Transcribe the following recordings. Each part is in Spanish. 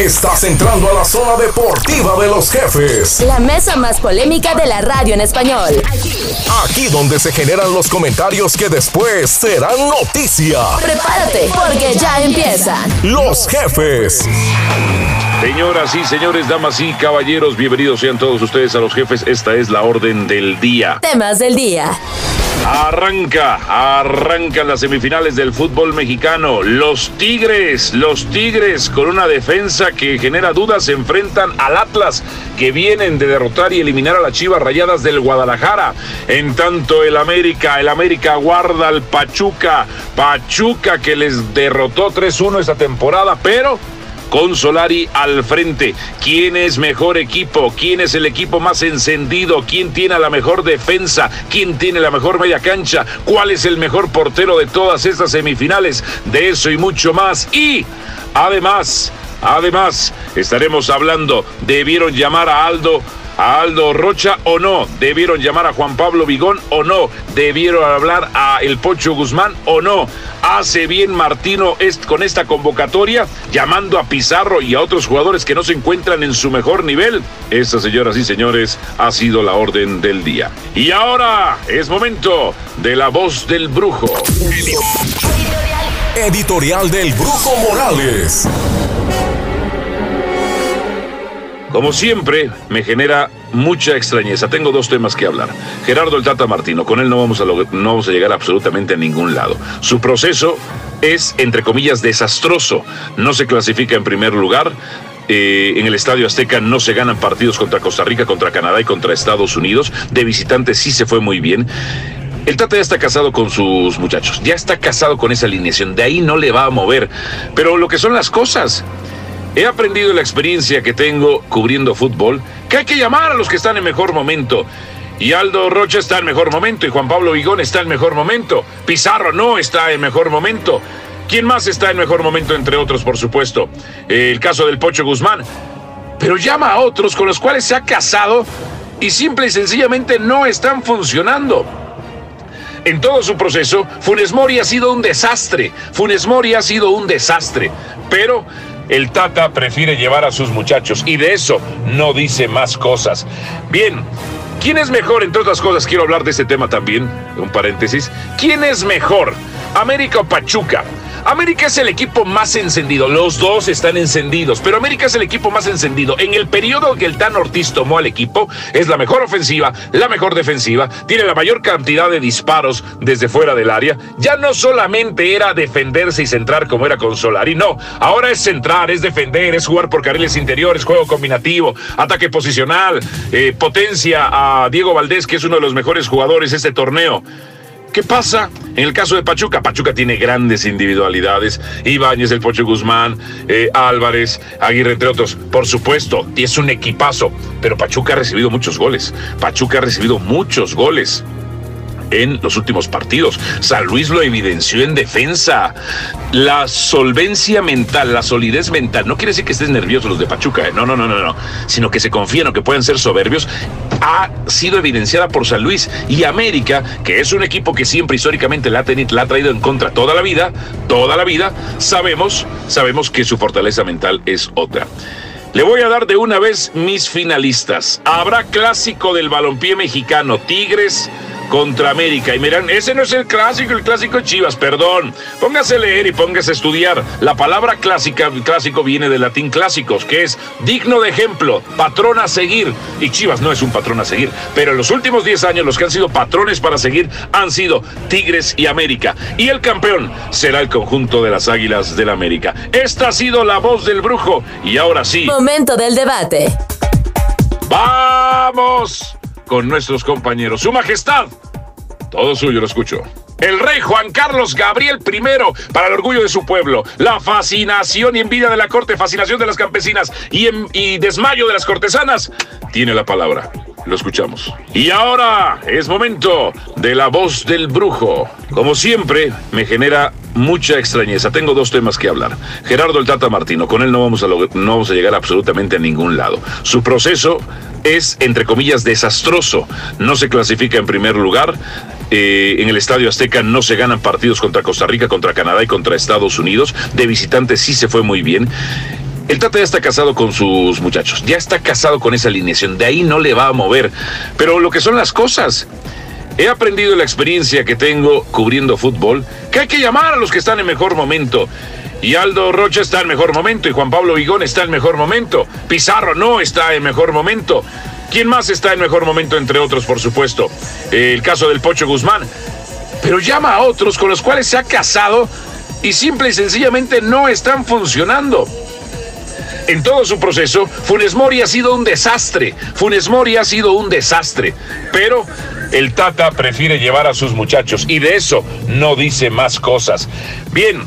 Estás entrando a la zona deportiva de los jefes. La mesa más polémica de la radio en español. Aquí donde se generan los comentarios que después serán noticia. Prepárate, porque ya empiezan. Los jefes. Señoras y señores, damas y caballeros, bienvenidos sean todos ustedes a los jefes. Esta es la orden del día. Temas del día. Arranca, arrancan las semifinales del fútbol mexicano. Los Tigres, los Tigres con una defensa que genera dudas se enfrentan al Atlas que vienen de derrotar y eliminar a las Chivas Rayadas del Guadalajara. En tanto el América, el América guarda al Pachuca, Pachuca que les derrotó 3-1 esta temporada, pero con Solari al frente. ¿Quién es mejor equipo? ¿Quién es el equipo más encendido? ¿Quién tiene la mejor defensa? ¿Quién tiene la mejor media cancha? ¿Cuál es el mejor portero de todas estas semifinales? De eso y mucho más. Y además, además, estaremos hablando, debieron llamar a Aldo a Aldo Rocha o no, debieron llamar a Juan Pablo Vigón o no, debieron hablar a El Pocho Guzmán o no. Hace bien Martino con esta convocatoria, llamando a Pizarro y a otros jugadores que no se encuentran en su mejor nivel. Esta, señoras y señores, ha sido la orden del día. Y ahora es momento de la voz del brujo. Editorial del Brujo Morales. Como siempre, me genera mucha extrañeza. Tengo dos temas que hablar. Gerardo el Tata Martino, con él no vamos a, no vamos a llegar absolutamente a ningún lado. Su proceso es, entre comillas, desastroso. No se clasifica en primer lugar. Eh, en el Estadio Azteca no se ganan partidos contra Costa Rica, contra Canadá y contra Estados Unidos. De visitante sí se fue muy bien. El Tata ya está casado con sus muchachos, ya está casado con esa alineación, de ahí no le va a mover. Pero lo que son las cosas, He aprendido la experiencia que tengo cubriendo fútbol que hay que llamar a los que están en mejor momento. Y Aldo Rocha está en mejor momento y Juan Pablo Vigón está en mejor momento. Pizarro no está en mejor momento. ¿Quién más está en mejor momento entre otros, por supuesto? El caso del Pocho Guzmán. Pero llama a otros con los cuales se ha casado y simple y sencillamente no están funcionando. En todo su proceso, Funes Mori ha sido un desastre. Funes Mori ha sido un desastre. Pero el Tata prefiere llevar a sus muchachos y de eso no dice más cosas. Bien, ¿quién es mejor? Entre otras cosas, quiero hablar de este tema también, un paréntesis. ¿Quién es mejor? ¿América o Pachuca? América es el equipo más encendido, los dos están encendidos, pero América es el equipo más encendido. En el periodo que el Tan Ortiz tomó al equipo, es la mejor ofensiva, la mejor defensiva, tiene la mayor cantidad de disparos desde fuera del área. Ya no solamente era defenderse y centrar como era con Solari, no, ahora es centrar, es defender, es jugar por carriles interiores, juego combinativo, ataque posicional, eh, potencia a Diego Valdés, que es uno de los mejores jugadores de este torneo. ¿Qué pasa en el caso de Pachuca? Pachuca tiene grandes individualidades. Ibáñez, el Pocho Guzmán, eh, Álvarez, Aguirre, entre otros. Por supuesto, es un equipazo. Pero Pachuca ha recibido muchos goles. Pachuca ha recibido muchos goles en los últimos partidos. San Luis lo evidenció en defensa. La solvencia mental, la solidez mental, no quiere decir que estés nervioso los de Pachuca, ¿eh? no, no, no, no, no, sino que se confían o que pueden ser soberbios, ha sido evidenciada por San Luis y América, que es un equipo que siempre históricamente la ha, la ha traído en contra toda la vida, toda la vida, sabemos, sabemos que su fortaleza mental es otra. Le voy a dar de una vez mis finalistas. Habrá clásico del balompié mexicano, Tigres contra América. Y miran, ese no es el clásico, el clásico Chivas, perdón. Póngase a leer y póngase a estudiar. La palabra clásica, clásico viene del latín clásicos, que es digno de ejemplo, patrón a seguir. Y Chivas no es un patrón a seguir, pero en los últimos 10 años los que han sido patrones para seguir han sido Tigres y América. Y el campeón será el conjunto de las Águilas del América. Esta ha sido la voz del brujo y ahora sí. Momento del debate. ¡Vamos! Con nuestros compañeros. Su Majestad, todo suyo, lo escucho. El rey Juan Carlos Gabriel I, para el orgullo de su pueblo, la fascinación y envidia de la corte, fascinación de las campesinas y, y desmayo de las cortesanas, tiene la palabra. Lo escuchamos. Y ahora es momento de la voz del brujo. Como siempre, me genera mucha extrañeza. Tengo dos temas que hablar. Gerardo el Tata Martino, con él no vamos a, no vamos a llegar absolutamente a ningún lado. Su proceso es, entre comillas, desastroso. No se clasifica en primer lugar. Eh, en el Estadio Azteca no se ganan partidos contra Costa Rica, contra Canadá y contra Estados Unidos. De visitante sí se fue muy bien. el Tata ya está casado con sus muchachos, ya está casado con esa alineación, de ahí no le va a mover. Pero lo que son las cosas, he aprendido la experiencia que tengo cubriendo fútbol, que hay que llamar a los que están en mejor momento. Y Aldo Rocha está en mejor momento, y Juan Pablo Vigón está en mejor momento. Pizarro no está en mejor momento. ¿Quién más está en mejor momento, entre otros, por supuesto? El caso del Pocho Guzmán. Pero llama a otros con los cuales se ha casado y simple y sencillamente no están funcionando en todo su proceso, Funes Mori ha sido un desastre. Funes Mori ha sido un desastre. Pero el Tata prefiere llevar a sus muchachos y de eso no dice más cosas. Bien,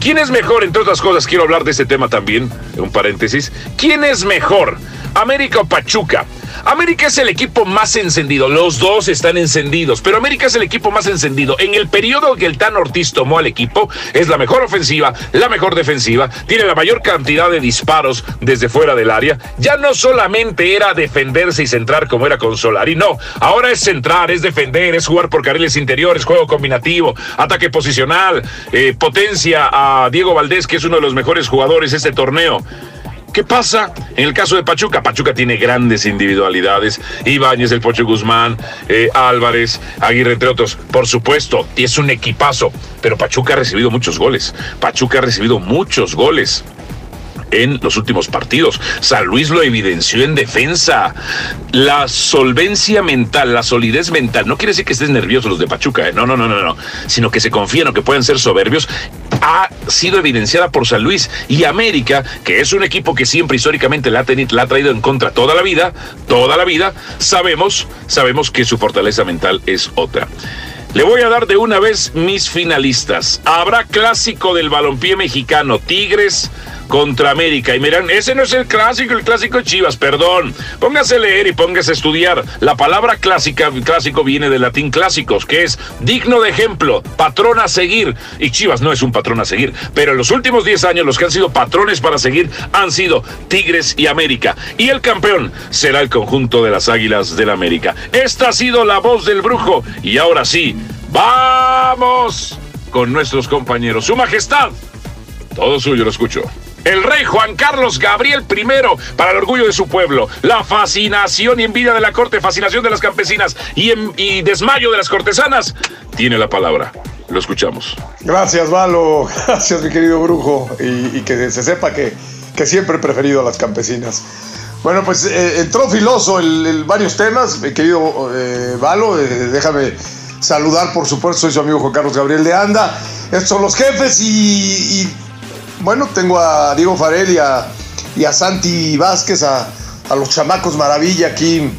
¿quién es mejor? Entre otras cosas, quiero hablar de este tema también, un paréntesis. ¿Quién es mejor? ¿América o Pachuca? América es el equipo más encendido, los dos están encendidos, pero América es el equipo más encendido. En el periodo que el Tan Ortiz tomó al equipo, es la mejor ofensiva, la mejor defensiva, tiene la mayor cantidad de disparos desde fuera del área. Ya no solamente era defenderse y centrar como era con Solari, no, ahora es centrar, es defender, es jugar por carriles interiores, juego combinativo, ataque posicional, eh, potencia a Diego Valdés, que es uno de los mejores jugadores de este torneo. ¿Qué pasa en el caso de Pachuca? Pachuca tiene grandes individualidades. Ibáñez, el Pocho Guzmán, eh, Álvarez, Aguirre, entre otros. Por supuesto, y es un equipazo. Pero Pachuca ha recibido muchos goles. Pachuca ha recibido muchos goles en los últimos partidos. San Luis lo evidenció en defensa. La solvencia mental, la solidez mental, no quiere decir que estés nervioso los de Pachuca, ¿eh? no, no, no, no, no, sino que se confían o que pueden ser soberbios, ha sido evidenciada por San Luis y América, que es un equipo que siempre históricamente la ha, tenido, la ha traído en contra toda la vida, toda la vida, sabemos, sabemos que su fortaleza mental es otra. Le voy a dar de una vez mis finalistas. Habrá clásico del balompié mexicano, Tigres contra América. Y miran, ese no es el clásico, el clásico Chivas, perdón. Póngase a leer y póngase a estudiar. La palabra clásica, clásico viene del latín clásicos, que es digno de ejemplo, patrón a seguir. Y Chivas no es un patrón a seguir, pero en los últimos 10 años los que han sido patrones para seguir han sido Tigres y América. Y el campeón será el conjunto de las Águilas del América. Esta ha sido la voz del brujo. Y ahora sí, vamos con nuestros compañeros. Su Majestad. Todo suyo, lo escucho el rey Juan Carlos Gabriel I para el orgullo de su pueblo, la fascinación y envidia de la corte, fascinación de las campesinas y, desmayo de las cortesanas, tiene la palabra. Lo escuchamos. Gracias, Valo. Gracias, mi querido brujo. Y, que se sepa que, que, siempre he preferido a las campesinas. Bueno, pues eh, entró filoso el, varios temas, mi querido eh, Valo. Eh, déjame saludar, por supuesto, soy su amigo Juan Carlos Gabriel de Anda. Estos son los jefes y bueno, tengo a Diego Farel y a, Santi Vázquez, a, los chamacos maravilla aquí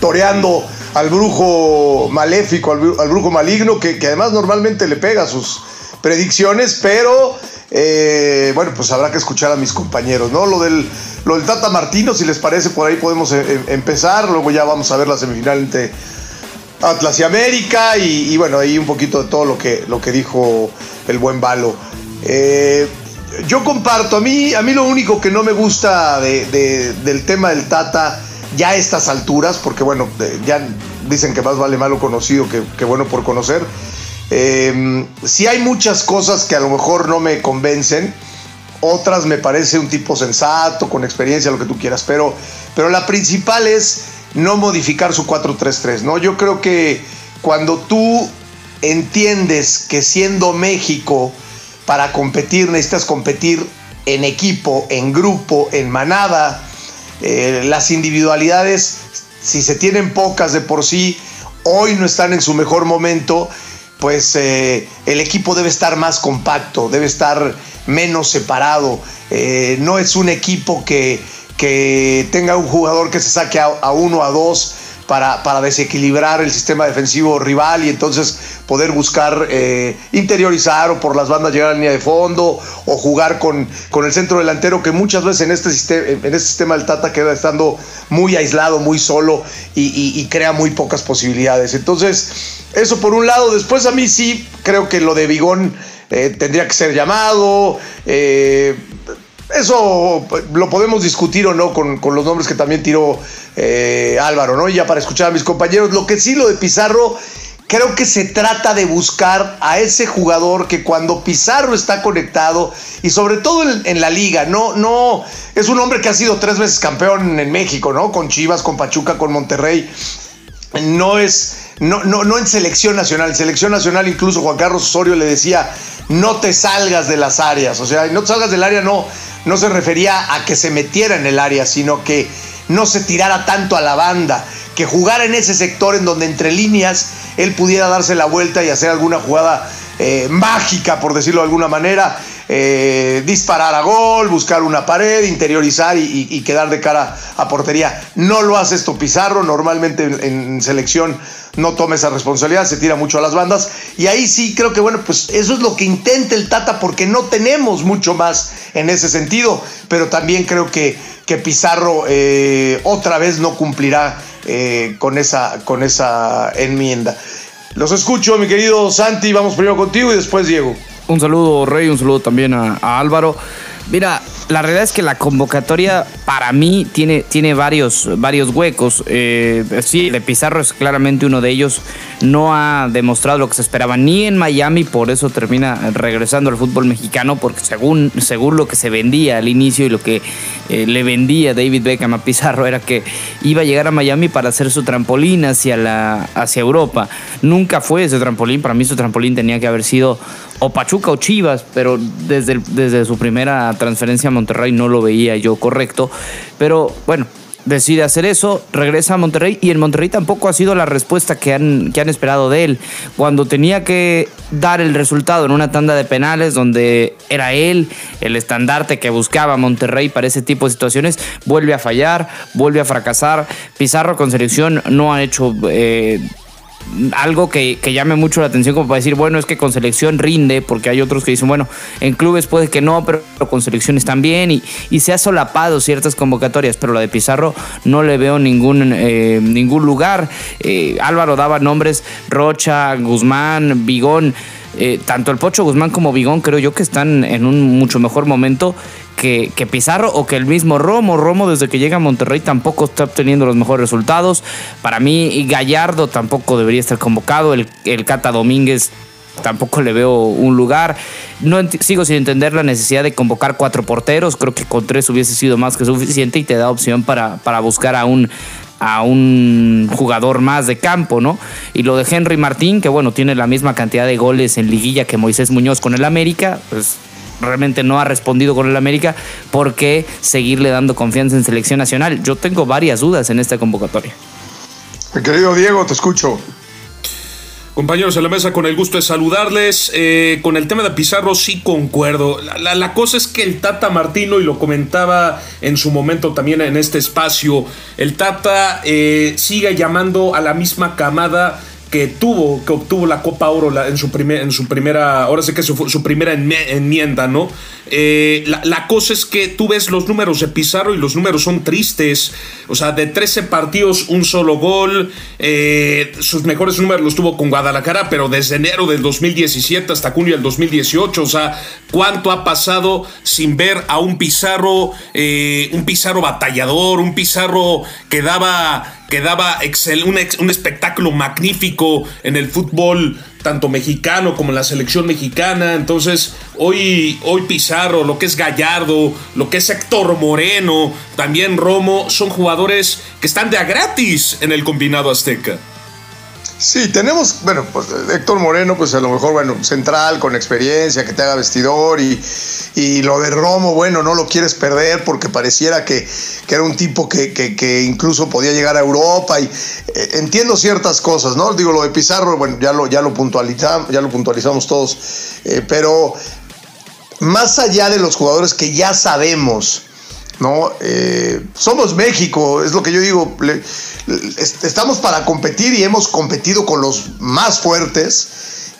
toreando al brujo maléfico, al, brujo maligno, que, además normalmente le pega sus predicciones, pero eh, bueno, pues habrá que escuchar a mis compañeros, ¿no? Lo del, lo del Tata Martino, si les parece, por ahí podemos eh, em, empezar, luego ya vamos a ver la semifinal entre Atlas y América, y, bueno, ahí un poquito de todo lo que, lo que dijo el buen Balo. Eh, yo comparto, a mí, a mí lo único que no me gusta del tema del Tata ya a estas alturas, porque bueno, ya dicen que más vale malo conocido que, bueno por conocer. Eh, sí hay muchas cosas que a lo mejor no me convencen, otras me parece un tipo sensato, con experiencia, lo que tú quieras, pero, pero la principal es no modificar su 4-3-3, ¿no? Yo creo que cuando tú entiendes que siendo México para competir necesitas competir en equipo, en grupo, en manada. Eh, las individualidades, si se tienen pocas de por sí, hoy no están en su mejor momento, pues eh, el equipo debe estar más compacto, debe estar menos separado. Eh, no es un equipo que, que, tenga un jugador que se saque a, a uno, a dos para, desequilibrar el sistema defensivo rival y entonces poder buscar eh, interiorizar o por las bandas llegar a la línea de fondo o jugar con, con el centro delantero que muchas veces en este, sistema, en este sistema del Tata queda estando muy aislado, muy solo y, crea muy pocas posibilidades. Entonces, eso por un lado. Después a mí sí creo que lo de Bigón eh, tendría que ser llamado. Eh, eso lo podemos discutir o no con, los nombres que también tiró eh, Álvaro, ¿no? Y ya para escuchar a mis compañeros. Lo que sí, lo de Pizarro, creo que se trata de buscar a ese jugador que cuando Pizarro está conectado y sobre todo en, la liga, no, no, es un hombre que ha sido tres veces campeón en México, ¿no? Con Chivas, con Pachuca, con Monterrey. No es, no, no, no en selección nacional. En selección nacional incluso Juan Carlos Osorio le decía, no te salgas de las áreas. O sea, no te salgas del área no, no se refería a que se metiera en el área, sino que no se tirara tanto a la banda, que jugara en ese sector en donde entre líneas él pudiera darse la vuelta y hacer alguna jugada eh, mágica, por decirlo de alguna manera, eh, disparar a gol, buscar una pared, interiorizar y, quedar de cara a portería. No lo hace esto Pizarro, normalmente en, selección no toma esa responsabilidad, se tira mucho a las bandas. Y ahí sí creo que, bueno, pues eso es lo que intenta el Tata porque no tenemos mucho más en ese sentido, pero también creo que, que Pizarro eh, otra vez no cumplirá con, esa, con esa enmienda. Los escucho, mi querido Santi. Vamos primero contigo y después Diego. Un saludo, Rey, un saludo también a, Álvaro. Mira, la realidad es que la convocatoria para mí tiene, tiene varios, varios huecos. Eh, sí, de Pizarro es claramente uno de ellos. No ha demostrado lo que se esperaba ni en Miami, por eso termina regresando al fútbol mexicano, porque según, según lo que se vendía al inicio y lo que eh, le vendía David Beckham a Pizarro era que iba a llegar a Miami para hacer su trampolín hacia, la, hacia Europa. Nunca fue ese trampolín, para mí su trampolín tenía que haber sido o Pachuca o Chivas, pero desde, desde su primera transferencia Monterrey no lo veía yo correcto. Pero bueno, decide hacer eso, regresa a Monterrey y en Monterrey tampoco ha sido la respuesta que han, que han esperado de él. Cuando tenía que dar el resultado en una tanda de penales donde era él el estandarte que buscaba Monterrey para ese tipo de situaciones, vuelve a fallar, vuelve a fracasar. Pizarro con selección no ha hecho... Eh, algo que, llame mucho la atención como para decir, bueno, es que con selección rinde, porque hay otros que dicen, bueno, en clubes puede que no, pero con selección están bien y, y se ha solapado ciertas convocatorias, pero la de Pizarro no le veo ningún, eh, ningún lugar. Eh, Álvaro daba nombres, Rocha, Guzmán, Bigón. Eh, tanto el Pocho Guzmán como Bigón creo yo que están en un mucho mejor momento que, Pizarro o que el mismo Romo. Romo desde que llega a Monterrey tampoco está obteniendo los mejores resultados. Para mí Gallardo tampoco debería estar convocado. El, el Cata Domínguez tampoco le veo un lugar. No sigo sin entender la necesidad de convocar cuatro porteros. Creo que con tres hubiese sido más que suficiente y te da opción para, para buscar a un a un jugador más de campo, ¿no? Y lo de Henry Martín, que bueno, tiene la misma cantidad de goles en liguilla que Moisés Muñoz con el América, pues realmente no ha respondido con el América, ¿por qué seguirle dando confianza en selección nacional? Yo tengo varias dudas en esta convocatoria. Mi querido Diego, te escucho. Compañeros en la mesa, con el gusto de saludarles. Eh, con el tema de Pizarro sí concuerdo. La, cosa es que el Tata Martino, y lo comentaba en su momento también en este espacio, el Tata eh, sigue llamando a la misma camada que tuvo, que obtuvo la Copa Oro en, su primer, en su primera, ahora sé que su, primera enmienda, ¿no? Eh, la, cosa es que tú ves los números de Pizarro y los números son tristes. O sea, de 13 partidos, un solo gol. Eh, sus mejores números los tuvo con Guadalajara, pero desde enero del 2017 hasta junio del 2018. O sea, ¿cuánto ha pasado sin ver a un Pizarro, eh, un Pizarro batallador, un Pizarro que daba que daba un, un, espectáculo magnífico en el fútbol tanto mexicano como en la selección mexicana. Entonces, hoy, hoy Pizarro, lo que es Gallardo, lo que es Héctor Moreno, también Romo, son jugadores que están de a gratis en el combinado azteca. Sí, tenemos, bueno, pues Héctor Moreno, pues a lo mejor, bueno, central, con experiencia, que te haga vestidor y, y lo de Romo, bueno, no lo quieres perder porque pareciera que, era un tipo que, incluso podía llegar a Europa y eh, entiendo ciertas cosas, ¿no? Digo, lo de Pizarro, bueno, ya lo, ya lo, puntualizamos, ya lo puntualizamos todos, eh, pero más allá de los jugadores que ya sabemos, ¿no? Eh, somos México, es lo que yo digo, estamos para competir y hemos competido con los más fuertes.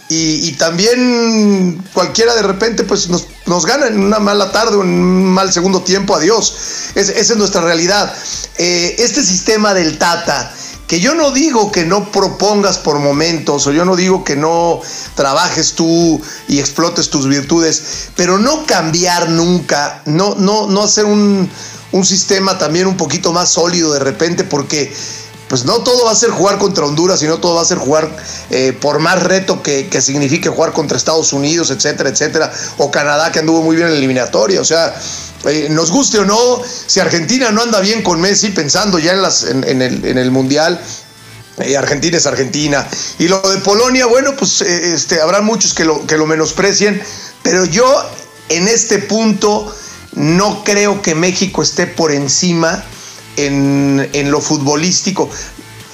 Y, también cualquiera de repente pues nos, nos, gana en una mala tarde o en un mal segundo tiempo, adiós. esa es nuestra realidad. Eh, este sistema del Tata, que yo no digo que no propongas por momentos o yo no digo que no trabajes tú y explotes tus virtudes, pero no cambiar nunca, no, no, no hacer un, un sistema también un poquito más sólido de repente porque pues no todo va a ser jugar contra Honduras, sino todo va a ser jugar eh, por más reto que, que, signifique jugar contra Estados Unidos, etcétera, etcétera, o Canadá que anduvo muy bien en la eliminatoria. O sea, eh, nos guste o no, si Argentina no anda bien con Messi, pensando ya en, en, el, en el Mundial, eh, Argentina es Argentina. Y lo de Polonia, bueno, pues eh, este, habrá muchos que lo, que lo menosprecien, pero yo en este punto no creo que México esté por encima en, en, lo futbolístico.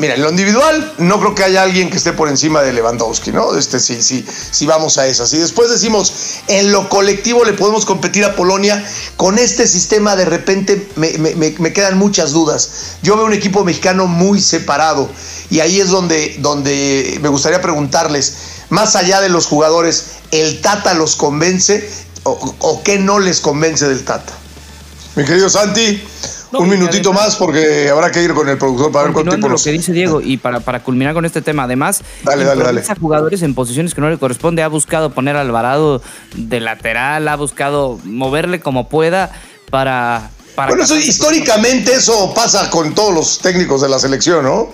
Mira, en lo individual no creo que haya alguien que esté por encima de Lewandowski, ¿no? Este sí, sí, sí vamos a esas. Y después decimos, en lo colectivo le podemos competir a Polonia. Con este sistema de repente me, quedan muchas dudas. Yo veo un equipo mexicano muy separado. Y ahí es donde, donde me gustaría preguntarles, más allá de los jugadores, ¿el Tata los convence o, o qué no les convence del Tata? Mi querido Santi, no, un minutito además, más porque habrá que ir con el productor para ver cuánto tiempo lo que dice Diego y para, para culminar con este tema además dale, dale, dale. a jugadores en posiciones que no le corresponde ha buscado poner a Alvarado de lateral ha buscado moverle como pueda para, para bueno eso, históricamente eso pasa con todos los técnicos de la selección no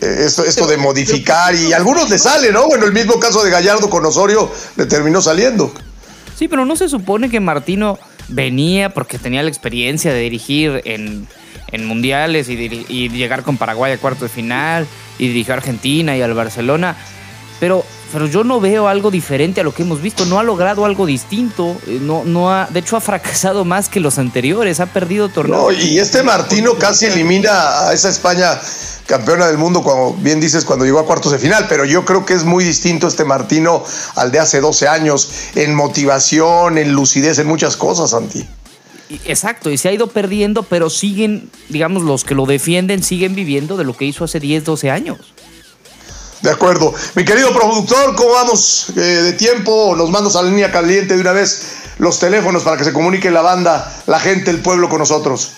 eh, esto, esto de modificar y a algunos le sale no bueno el mismo caso de Gallardo con Osorio le terminó saliendo. Sí pero no se supone que Martino venía porque tenía la experiencia de dirigir en, en mundiales y, y, llegar con Paraguay a cuarto de final y dirigir a Argentina y al Barcelona. Pero, pero yo no veo algo diferente a lo que hemos visto. No ha logrado algo distinto. No, no ha, de hecho, ha fracasado más que los anteriores. Ha perdido torneos. No, y este Martino casi elimina a esa España campeona del mundo, como bien dices, cuando llegó a cuartos de final, pero yo creo que es muy distinto este Martino al de hace 12 años, en motivación, en lucidez, en muchas cosas, Santi. Exacto, y se ha ido perdiendo, pero siguen, digamos, los que lo defienden siguen viviendo de lo que hizo hace 10, 12 años. De acuerdo. Mi querido productor, ¿cómo vamos eh, de tiempo? Nos mandas a la línea caliente de una vez los teléfonos para que se comunique la banda, la gente, el pueblo con nosotros.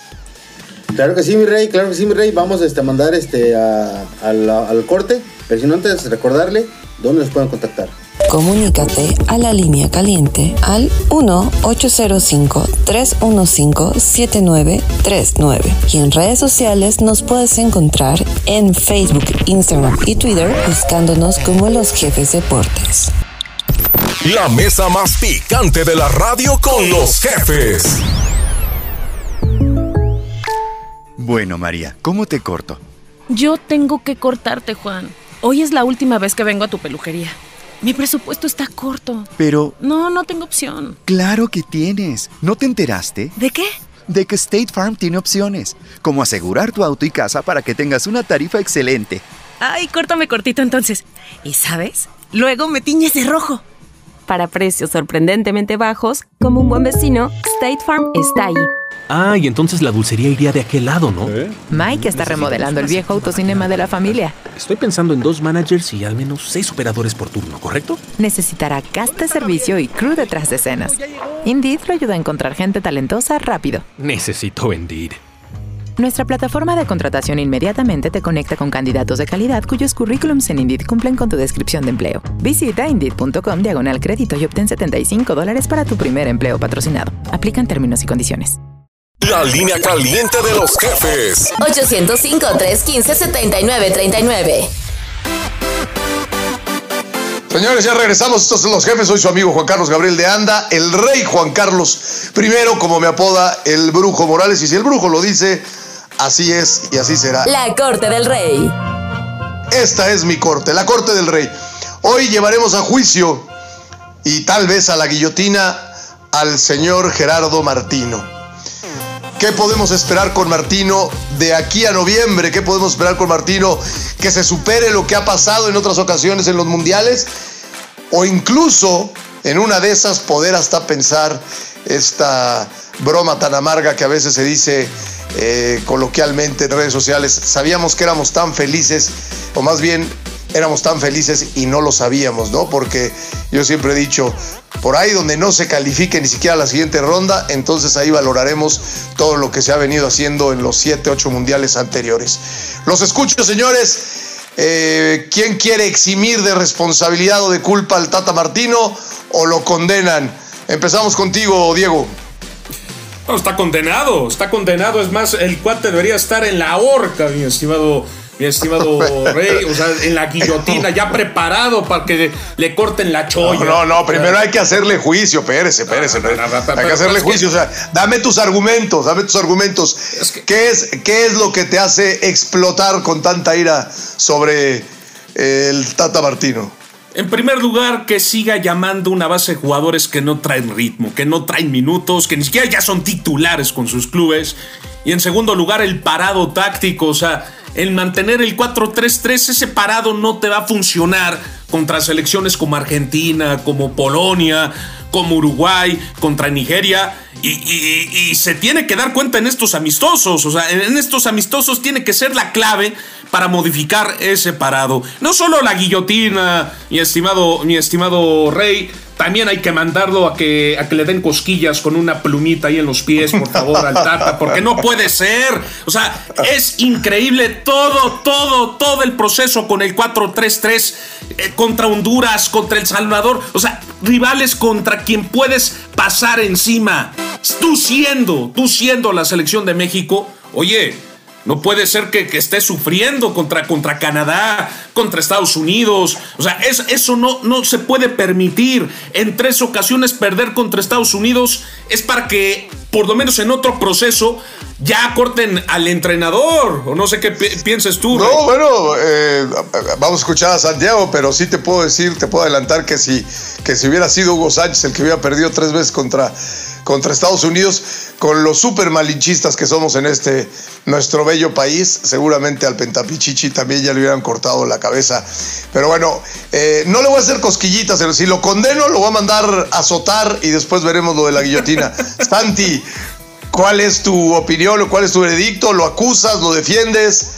Claro que sí, mi rey, claro que sí, mi rey. Vamos este, a mandar este, a, al corte, pero si no, antes recordarle dónde nos pueden contactar. Comunícate a la línea caliente al 1-805-315-7939 y en redes sociales nos puedes encontrar en Facebook, Instagram y Twitter buscándonos como los jefes deportes. La mesa más picante de la radio con los jefes. Bueno, María, ¿cómo te corto? Yo tengo que cortarte, Juan. Hoy es la última vez que vengo a tu peluquería. Mi presupuesto está corto. Pero... No, no tengo opción. Claro que tienes. ¿No te enteraste? ¿De qué? De que State Farm tiene opciones, como asegurar tu auto y casa para que tengas una tarifa excelente. Ay, córtame cortito entonces. ¿Y sabes? Luego me tiñes de rojo. Para precios sorprendentemente bajos, como un buen vecino, State Farm está ahí. Ah, y entonces la dulcería iría de aquel lado, ¿no? ¿Eh? Mike está remodelando el viejo autocinema de la familia. Estoy pensando en dos managers y al menos seis operadores por turno, ¿correcto? Necesitará cast de servicio y crew detrás de escenas. Indeed lo ayuda a encontrar gente talentosa rápido. Necesito Indeed. Nuestra plataforma de contratación inmediatamente te conecta con candidatos de calidad cuyos currículums en Indeed cumplen con tu descripción de empleo. Visita Indeed.com diagonal crédito y obtén 75 dólares para tu primer empleo patrocinado. Aplican términos y condiciones. La línea caliente de los jefes. 805-315-7939. Señores, ya regresamos. Estos son los jefes. Soy su amigo Juan Carlos Gabriel de Anda, el rey Juan Carlos I, como me apoda el brujo Morales. Y si el brujo lo dice, así es y así será. La corte del rey. Esta es mi corte, la corte del rey. Hoy llevaremos a juicio y tal vez a la guillotina al señor Gerardo Martino. ¿Qué podemos esperar con Martino de aquí a noviembre? ¿Qué podemos esperar con Martino? Que se supere lo que ha pasado en otras ocasiones en los mundiales. O incluso en una de esas poder hasta pensar esta broma tan amarga que a veces se dice eh, coloquialmente en redes sociales. Sabíamos que éramos tan felices, o más bien éramos tan felices y no lo sabíamos, ¿no? Porque yo siempre he dicho, por ahí donde no se califique ni siquiera la siguiente ronda, entonces ahí valoraremos todo lo que se ha venido haciendo en los 7, 8 mundiales anteriores. Los escucho, señores. Eh, ¿Quién quiere eximir de responsabilidad o de culpa al Tata Martino o lo condenan? Empezamos contigo, Diego. No, está condenado, está condenado. Es más, el cuate debería estar en la horca, mi estimado mi estimado Rey, o sea, en la guillotina, ya preparado para que le corten la cholla. No, no, no, primero hay que hacerle juicio, espérese, espérese. hay que hacerle juicio, o sea, dame tus argumentos, dame tus argumentos. ¿Qué, es, ¿Qué es lo que te hace explotar con tanta ira sobre el Tata Martino? En primer lugar, que siga llamando una base de jugadores que no traen ritmo, que no traen minutos, que ni siquiera ya son titulares con sus clubes. Y en segundo lugar, el parado táctico, o sea, el mantener el 4-3-3, ese parado no te va a funcionar contra selecciones como Argentina, como Polonia, como Uruguay, contra Nigeria. Y, se tiene que dar cuenta en estos amistosos. O sea, en estos amistosos tiene que ser la clave para modificar ese parado. No solo la guillotina, mi estimado, mi estimado Rey. También hay que mandarlo a que, a que le den cosquillas con una plumita ahí en los pies, por favor, al Tata, porque no puede ser. O sea, es increíble todo, todo, todo el proceso con el 4-3-3 eh, contra Honduras, contra El Salvador. O sea, rivales contra quien puedes pasar encima. Tú siendo, tú siendo la selección de México, oye, no puede ser que, esté sufriendo contra, contra, Canadá, contra Estados Unidos. O sea, es, eso no, no se puede permitir. En tres ocasiones perder contra Estados Unidos es para que, por lo menos en otro proceso, ya corten al entrenador. O no sé qué pienses tú. No, bueno, eh, vamos a escuchar a Santiago, pero sí te puedo decir, te puedo adelantar que si, que si hubiera sido Hugo Sánchez el que hubiera perdido tres veces contra contra Estados Unidos, con los super malinchistas que somos en este nuestro bello país. Seguramente al Pentapichichi también ya le hubieran cortado la cabeza. Pero bueno, eh, no le voy a hacer cosquillitas, si lo condeno, lo voy a mandar a azotar y después veremos lo de la guillotina. Santi, ¿cuál es tu opinión? ¿Cuál es tu veredicto? ¿Lo acusas? ¿Lo defiendes?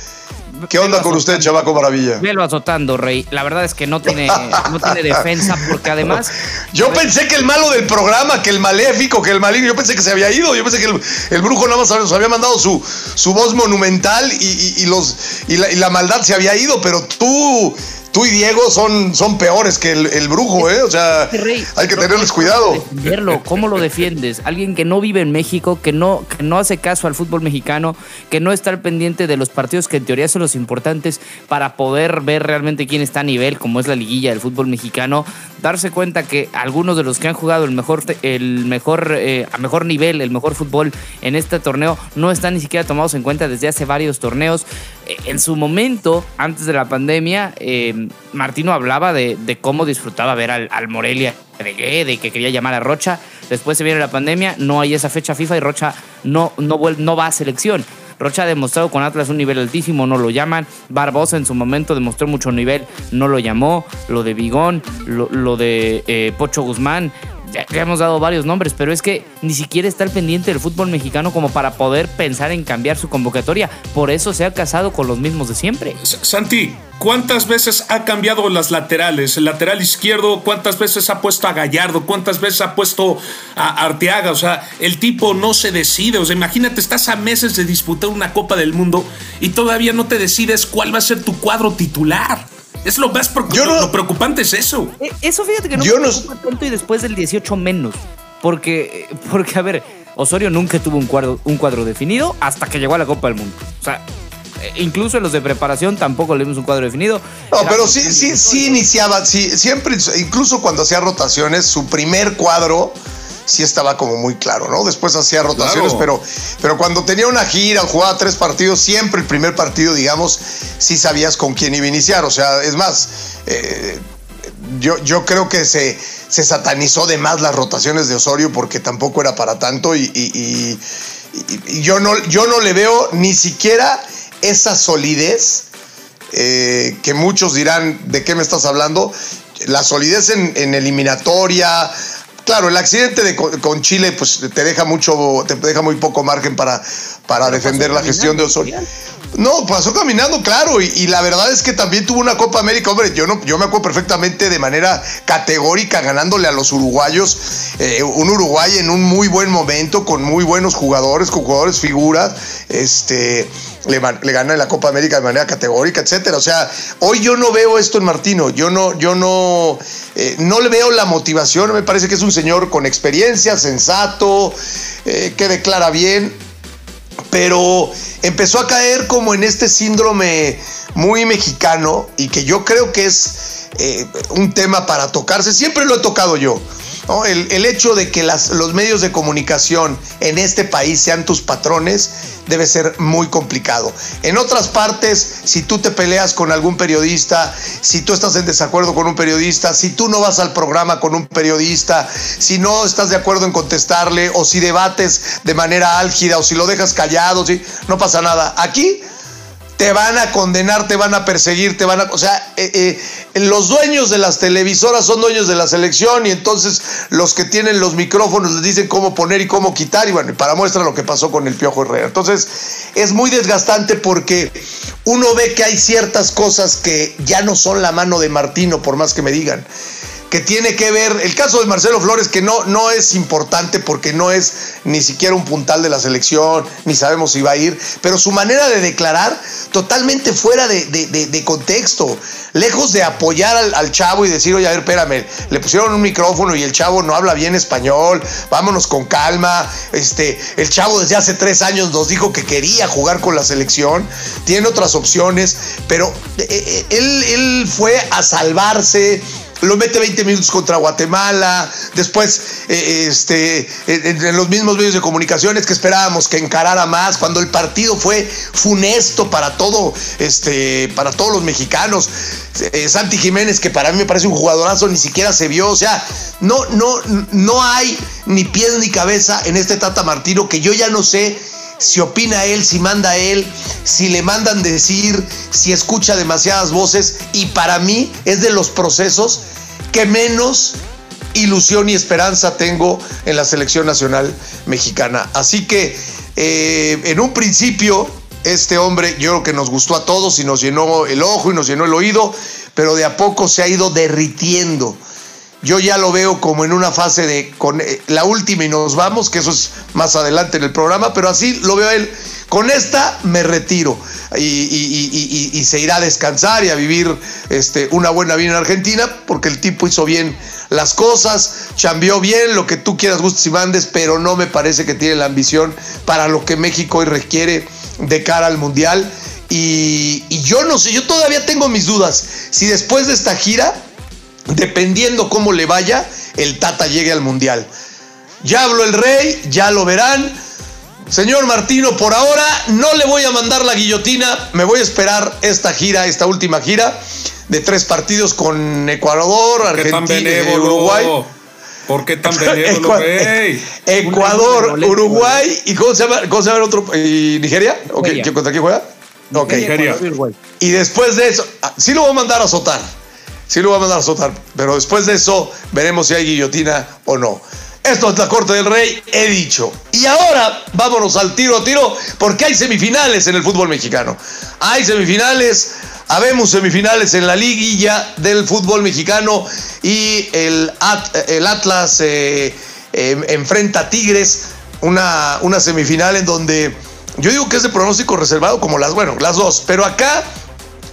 ¿Qué onda con usted, Chavaco Maravilla? Velo azotando, Rey. La verdad es que no tiene, no tiene defensa porque además... Yo pensé que el malo del programa, que el maléfico, que el maligno, yo pensé que se había ido. Yo pensé que el, brujo nada más nos había mandado su, su voz monumental y, los, y la maldad se había ido, pero tú tú y Diego son, son peores que el, brujo, ¿eh? O sea, hay que tenerles cuidado. Defenderlo, ¿cómo lo defiendes? Alguien que no vive en México, que no, que no hace caso al fútbol mexicano, que no está al pendiente de los partidos que en teoría son los importantes para poder ver realmente quién está a nivel, como es la liguilla del fútbol mexicano, darse cuenta que algunos de los que han jugado el mejor, el mejor, eh, a mejor nivel, el mejor fútbol en este torneo, no están ni siquiera tomados en cuenta desde hace varios torneos. Eh, en su momento, antes de la pandemia, eh, Martino hablaba de, cómo disfrutaba ver al, Morelia de que quería llamar a Rocha. Después se viene la pandemia, no hay esa fecha FIFA y Rocha no, no, va a selección. Rocha ha demostrado con Atlas un nivel altísimo, no lo llaman. Barbosa en su momento demostró mucho nivel, no lo llamó. Lo de Bigón, lo, de eh, Pocho Guzmán, ya, hemos dado varios nombres, pero es que ni siquiera está al pendiente del fútbol mexicano como para poder pensar en cambiar su convocatoria. Por eso se ha casado con los mismos de siempre. Santi, ¿cuántas veces ha cambiado las laterales? El lateral izquierdo, ¿cuántas veces ha puesto a Gallardo? ¿Cuántas veces ha puesto a Arteaga? O sea, el tipo no se decide. O sea, imagínate, estás a meses de disputar una Copa del Mundo y todavía no te decides cuál va a ser tu cuadro titular. Es lo más preocupante es eso. Eh, eso fíjate que no me preocupa tanto y después del 18 menos. Porque, porque, a ver, Osorio nunca tuvo un cuadro, un cuadro definido hasta que llegó a la Copa del Mundo. O sea, eh, incluso en los de preparación tampoco le vimos un cuadro definido. No, pero sí, sí, sí iniciaba, sí, siempre, incluso cuando hacía rotaciones, su primer cuadro sí estaba como muy claro, ¿no? Después hacía rotaciones, pero, pero cuando tenía una gira, jugaba tres partidos, siempre el primer partido, digamos, sí sabías con quién iba a iniciar. O sea, es más, eh, yo, yo creo que se, se satanizó de más las rotaciones de Osorio porque tampoco era para tanto y, yo, no, yo no le veo ni siquiera esa solidez eh, que muchos dirán de qué me estás hablando. La solidez en, en eliminatoria, Claro, el accidente de, con Chile pues te deja mucho, te deja muy poco margen para, para defender la gestión de Osorio. No, pasó caminando, claro, y, la verdad es que también tuvo una Copa América, hombre, yo, no, yo me acuerdo perfectamente de manera categórica ganándole a los uruguayos, eh, un Uruguay en un muy buen momento, con muy buenos jugadores, con jugadores figuras, este, le, le gana la Copa América de manera categórica, etcétera. O sea, hoy yo no veo esto en Martino, yo no, yo no, eh, no le veo la motivación, me parece que es un señor con experiencia, sensato, eh, que declara bien pero empezó a caer como en este síndrome muy mexicano y que yo creo que es eh, un tema para tocarse. Siempre lo he tocado yo. El, hecho de que los medios de comunicación en este país sean tus patrones debe ser muy complicado. En otras partes, si tú te peleas con algún periodista, si tú estás en desacuerdo con un periodista, si tú no vas al programa con un periodista, si no estás de acuerdo en contestarle o si debates de manera álgida o si lo dejas callado, no pasa nada. Aquí te van a condenar, te van a perseguir, te van a... O sea, eh, eh, los dueños de las televisoras son dueños de la selección y entonces los que tienen los micrófonos les dicen cómo poner y cómo quitar y bueno, para muestra lo que pasó con el Piojo Herrera. Entonces, es muy desgastante porque uno ve que hay ciertas cosas que ya no son la mano de Martino, por más que me digan que tiene que ver, el caso de Marcelo Flores, que no, no es importante porque no es ni siquiera un puntal de la selección, ni sabemos si va a ir, pero su manera de declarar totalmente fuera de, de- de- contexto, lejos de apoyar al, al chavo y decir, oye, a ver, espérame, le pusieron un micrófono y el chavo no habla bien español, vámonos con calma, este, el chavo desde hace tres años nos dijo que quería jugar con la selección, tiene otras opciones, pero eh, eh, él, él fue a salvarse, lo mete 20 minutos contra Guatemala, después eh, este, en, los mismos medios de comunicaciones que esperábamos que encarara más, cuando el partido fue funesto para todo, este, para todos los mexicanos. Eh, Santi Jiménez, que para mí me parece un jugadorazo, ni siquiera se vio, o sea, no, no, no hay ni pies ni cabeza en este Tata Martino que yo ya no sé si opina él, si manda él, si le mandan decir, si escucha demasiadas voces. Y para mí es de los procesos que menos ilusión y esperanza tengo en la selección nacional mexicana. Así que eh, en un principio, este hombre yo creo que nos gustó a todos y nos llenó el ojo y nos llenó el oído, pero de a poco se ha ido derritiendo. Yo ya lo veo como en una fase de con eh, la última y nos vamos, que eso es más adelante en el programa, pero así lo veo él. Con esta me retiro y, se irá a descansar y a vivir este, una buena vida en Argentina, porque el tipo hizo bien las cosas, chambeó bien, lo que tú quieras, gustes y mandes, pero no me parece que tiene la ambición para lo que México hoy requiere de cara al Mundial. Y yo no sé, yo todavía tengo mis dudas. Si después de esta gira dependiendo cómo le vaya, el Tata llegue al Mundial. Ya habló el rey, ya lo verán. Señor Martino, por ahora no le voy a mandar la guillotina, me voy a esperar esta gira, esta última gira de tres partidos con Ecuador, ¿Por qué tan Argentina, benévolo? Uruguay. ¿Por qué tan benévolo, rey? Ecuador, Uruguay y ¿cómo se llama, cómo se llama el otro? ¿Y Nigeria? ¿O qué- Nigeria. ¿Contra quién juega? Nigeria. Y después de eso, ah, sí lo voy a mandar a azotar. Sí lo voy a mandar a azotar. Pero después de eso, veremos si hay guillotina o no. Esto es la Corte del Rey, he dicho. Y ahora vámonos al tiro a tiro, porque hay semifinales en el fútbol mexicano. Hay semifinales, habemos semifinales en la liguilla del fútbol mexicano y el, el Atlas eh, eh, enfrenta a Tigres, una, una semifinal en donde yo digo que es de pronóstico reservado como las, bueno, las dos, pero acá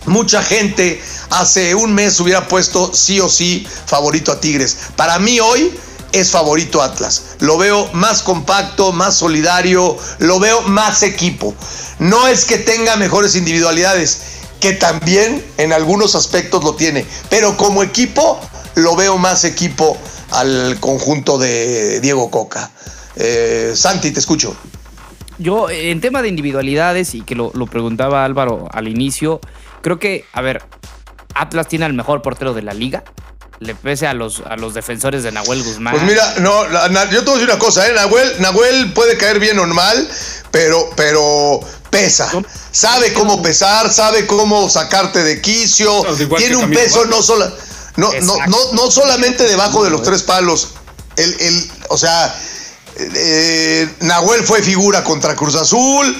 mucha gente hace un mes hubiera puesto sí o sí favorito a Tigres. Para mí hoy es favorito Atlas. Lo veo más compacto, más solidario, lo veo más equipo. No es que tenga mejores individualidades, que también en algunos aspectos lo tiene, pero como equipo lo veo más equipo al conjunto de Diego Coca. Eh, Santi, te escucho. Yo, en tema de individualidades, y que lo, lo preguntaba Álvaro al inicio, creo que, a ver, Atlas tiene al mejor portero de la liga. Le pese a los, a los defensores de Nahuel Guzmán. Pues mira, no, la- na- yo te voy a decir una cosa, ¿eh? Nahuel, Nahuel puede caer bien o mal, pero, pero pesa. Sabe cómo pesar, sabe cómo sacarte de quicio. Tiene un peso no, sola, no, no, no, no solamente debajo de los tres palos. El, el- o sea, eh, Nahuel fue figura contra Cruz Azul.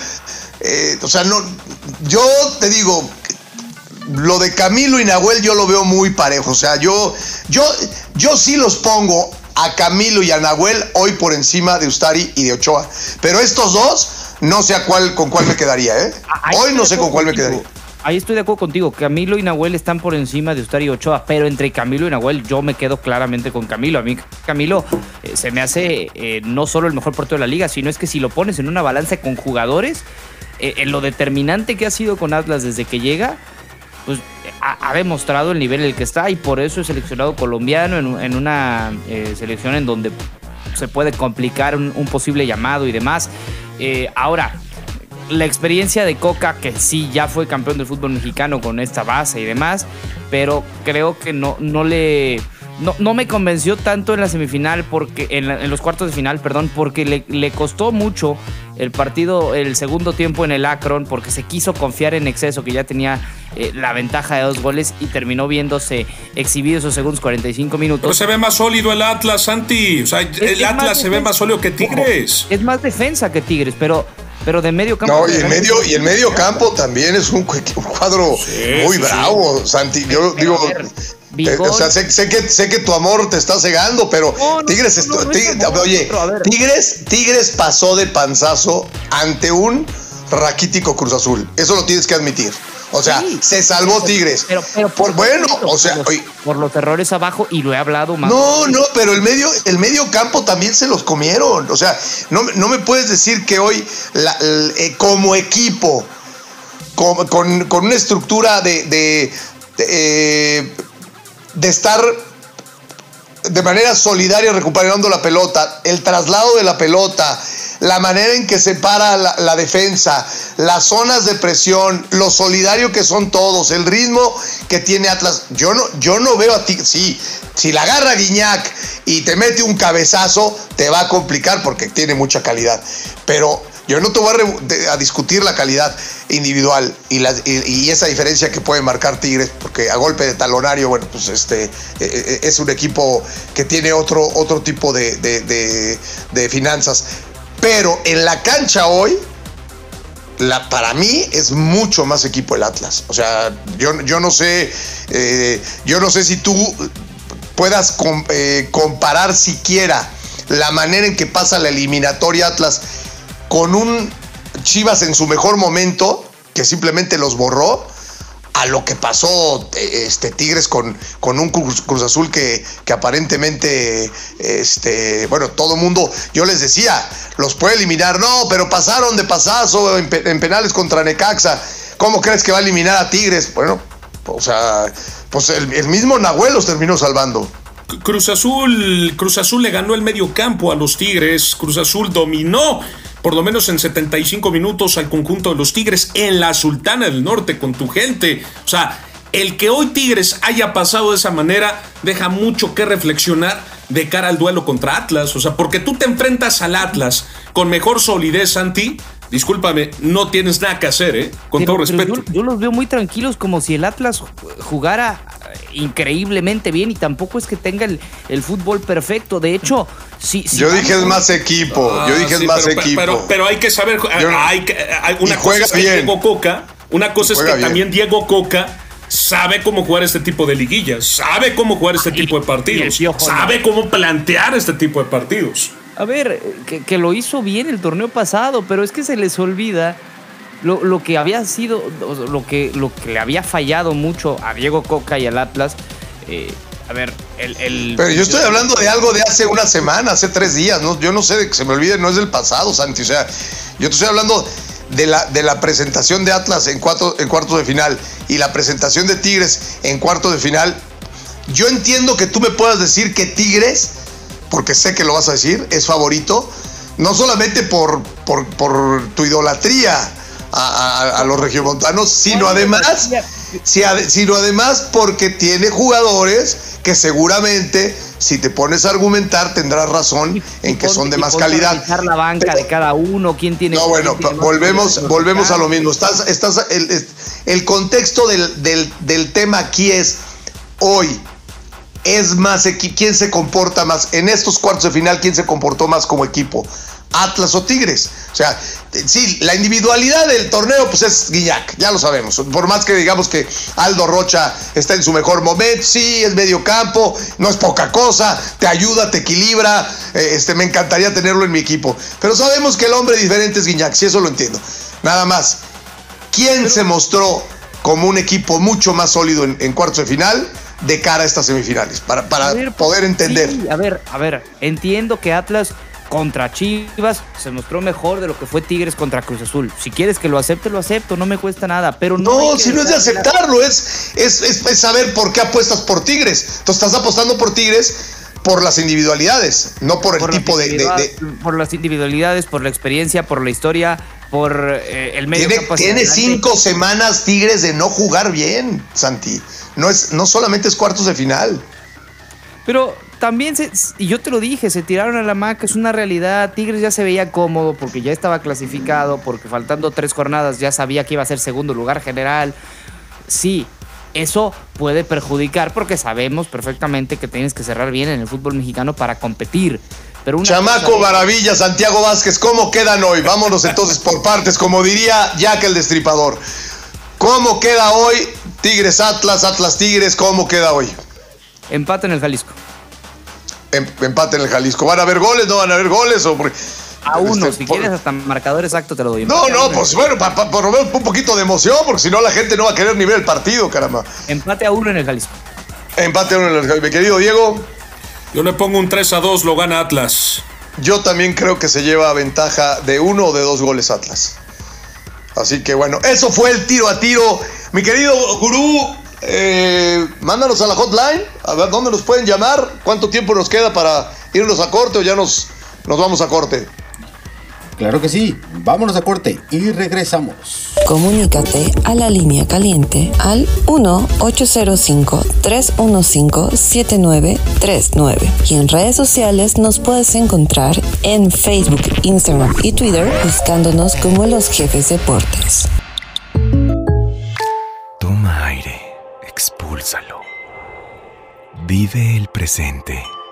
eh, o sea, no, yo te digo, lo de Camilo y Nahuel yo lo veo muy parejo. O sea, yo, yo, yo sí los pongo a Camilo y a Nahuel hoy por encima de Ustari y de Ochoa. Pero estos dos, no sé a cuál, con cuál me quedaría, ¿eh? Ahí Hoy no sé con cuál me quedaría. ahí estoy de acuerdo contigo. Camilo y Nahuel están por encima de Ustari y Ochoa, pero entre Camilo y Nahuel yo me quedo claramente con Camilo. A mí Camilo eh, se me hace eh, no solo el mejor portero de la liga, sino es que si lo pones en una balanza con jugadores, eh, en lo determinante que ha sido con Atlas desde que llega, pues ha, demostrado el nivel en el que está y por eso es seleccionado colombiano en, una eh, selección en donde se puede complicar un, posible llamado y demás. Eh, ahora, la experiencia de Coca, que sí ya fue campeón del fútbol mexicano con esta base y demás, pero creo que no, no le. No, no me convenció tanto en la semifinal, porque en los cuartos de final, perdón, porque le, le costó mucho el partido, el segundo tiempo en el Akron, porque se quiso confiar en exceso, que ya tenía eh, la ventaja de dos goles y terminó viéndose exhibido esos segundos 45 minutos. Pero se ve más sólido el Atlas, Santi. O sea, el es Atlas se ve más sólido que Tigres. Es más defensa que Tigres, pero, pero de medio campo. No, y el medio, y el medio campo también es un, cu- un cuadro muy sí, bravo, Santi. Yo digo, o sea, sé, sé que, sé que tu amor te está cegando, pero Tigres, esto- no, no es Tig- amor, oye, otro, a ver. Tigres, Tigres pasó de panzazo ante un raquítico Cruz Azul. Eso lo tienes que admitir. O sea, Sí. se salvó Tigres. Pero, pero Por- bueno, o sea, por los, oye, por los errores abajo y lo he hablado más. no, no, pero el medio, el medio campo también se los comieron. O sea, no, no me puedes decir que hoy, la- eh, como equipo, con, con- con una estructura de, de, de, eh, de estar de manera solidaria recuperando la pelota, el traslado de la pelota, la manera en que se para la, defensa, las zonas de presión, lo solidario que son todos, el ritmo que tiene Atlas. Yo no, yo no veo a ti, sí, si la agarra Guiñac y te mete un cabezazo, te va a complicar porque tiene mucha calidad. Pero yo no te voy a, discutir la calidad individual y, la- y- esa diferencia que puede marcar Tigres, porque a golpe de talonario, bueno, pues este eh, eh, es un equipo que tiene otro, otro tipo de- de- de finanzas. Pero en la cancha hoy, la, para mí es mucho más equipo el Atlas. O sea, yo, yo no sé, eh, yo no sé si tú puedas com- eh, comparar siquiera la manera en que pasa la eliminatoria Atlas con un Chivas en su mejor momento, que simplemente los borró, a lo que pasó este Tigres con, con un Cruz, Azul que, que aparentemente, este, bueno, todo mundo, yo les decía, los puede eliminar, no, pero pasaron de pasazo en penales contra Necaxa, ¿cómo crees que va a eliminar a Tigres? Bueno, o sea, pues el, el mismo Nahuel los terminó salvando. Cruz Azul, Cruz Azul le ganó el medio campo a los Tigres. Cruz Azul dominó por lo menos en 75 minutos al conjunto de los Tigres en la Sultana del Norte con tu gente. O sea, el que hoy Tigres haya pasado de esa manera deja mucho que reflexionar de cara al duelo contra Atlas. O sea, porque tú te enfrentas al Atlas con mejor solidez, Santi. Discúlpame, no tienes nada que hacer, ¿eh? Con Pero- todo respeto. Yo, yo los veo muy tranquilos, como si el Atlas jugara eh, increíblemente bien y tampoco es que tenga el, el fútbol perfecto. De hecho, sí. sí Yo vamos- dije es más equipo, yo Ah, dije es sí, más pero, equipo. Pero, pero hay que saber, Yo no- hay que- hay- una cosa es que bien. Diego Coca, una cosa es que bien. también Diego Coca sabe cómo jugar este tipo de liguillas, sabe cómo jugar este tipo de partidos, no. sabe cómo plantear este tipo de partidos. A ver, que, que lo hizo bien el torneo pasado, pero es que se les olvida lo, lo que había sido, lo que, lo que le había fallado mucho a Diego Coca y al Atlas. Eh, a ver, el, el- Pero yo estoy hablando de algo de hace una semana, hace tres días, ¿no? Yo no sé de que se me olvide, no es del pasado, Santi. O sea, yo te estoy hablando de la, de la presentación de Atlas en, cuatro, en cuartos de final y la presentación de Tigres en cuartos de final. Yo entiendo que tú me puedas decir que Tigres, porque sé que lo vas a decir, es favorito, no solamente por, por, por tu idolatría a, a- a los regiomontanos, sino además, si ade- sino además porque tiene jugadores que seguramente, si te pones a argumentar, tendrás razón en que son de más calidad. la banca de cada uno, quién tiene. No, bueno, tiene volvemos, volvemos a lo mismo. Estás, estás, el, el contexto del, del- del tema aquí es hoy. Es más equi- ¿Quién se comporta más? En estos cuartos de final, ¿quién se comportó más como equipo? Atlas o Tigres. O sea, eh, sí, la individualidad del torneo, pues es Guiñac, ya lo sabemos. Por más que digamos que Aldo Rocha está en su mejor momento, sí, es medio campo, no es poca cosa, te ayuda, te equilibra. eh, este, me encantaría tenerlo en mi equipo. Pero sabemos que el hombre diferente es Guiñac, sí, eso lo entiendo. Nada más. ¿Quién se mostró como un equipo mucho más sólido en, en cuartos de final de cara a estas semifinales, para, para ver, poder entender. sí, a ver, a ver, entiendo que Atlas contra Chivas se mostró mejor de lo que fue Tigres contra Cruz Azul. Si quieres que lo acepte, lo acepto, no me cuesta nada, pero no. No, si no es de aceptarlo, es, es, es- es saber por qué apuestas por Tigres. Entonces estás apostando por Tigres por las individualidades, no por el por tipo de, de- por las individualidades, por la experiencia, por la historia, por eh, el medio Tiene, campo tiene cinco semanas Tigres de no jugar bien, Santi. No, es, no solamente es cuartos de final. Pero también, se, y yo te lo dije, se tiraron a la maca, es una realidad. Tigres ya se veía cómodo porque ya estaba clasificado, porque faltando tres jornadas ya sabía que iba a ser segundo lugar general. Sí, eso puede perjudicar porque sabemos perfectamente que tienes que cerrar bien en el fútbol mexicano para competir. Pero una Chamaco Maravilla, Santiago Vázquez, ¿cómo quedan hoy? Vámonos entonces por partes, como diría Jack el Destripador. ¿Cómo queda hoy Tigres Atlas, Atlas Tigres? ¿Cómo queda hoy? Empate en el Jalisco. Em- empate en el Jalisco. ¿Van a haber goles? ¿No van a haber goles? O por- A uno, Este, si por- quieres hasta marcador exacto te lo doy. No, Empate a no, pues bueno, pa- pa- por lo menos un poquito de emoción, porque si no la gente no va a querer ni ver el partido, caramba. Empate a uno en el Jalisco. Empate uno en el mi querido Diego. Yo le pongo un 3 a 2, lo gana Atlas. Yo también creo que se lleva ventaja de uno o de dos goles Atlas. Así que bueno, eso fue el tiro a tiro. Mi querido gurú, eh, mándanos a la hotline, a ver dónde nos pueden llamar, cuánto tiempo nos queda para irnos a corte o ya nos, nos vamos a corte. Claro que sí. Vámonos a corte y regresamos. Comunícate a la línea caliente al 1-805-315-7939 y en redes sociales nos puedes encontrar en Facebook, Instagram y Twitter buscándonos como los jefes deportes. Toma aire, expúlsalo. Vive el presente.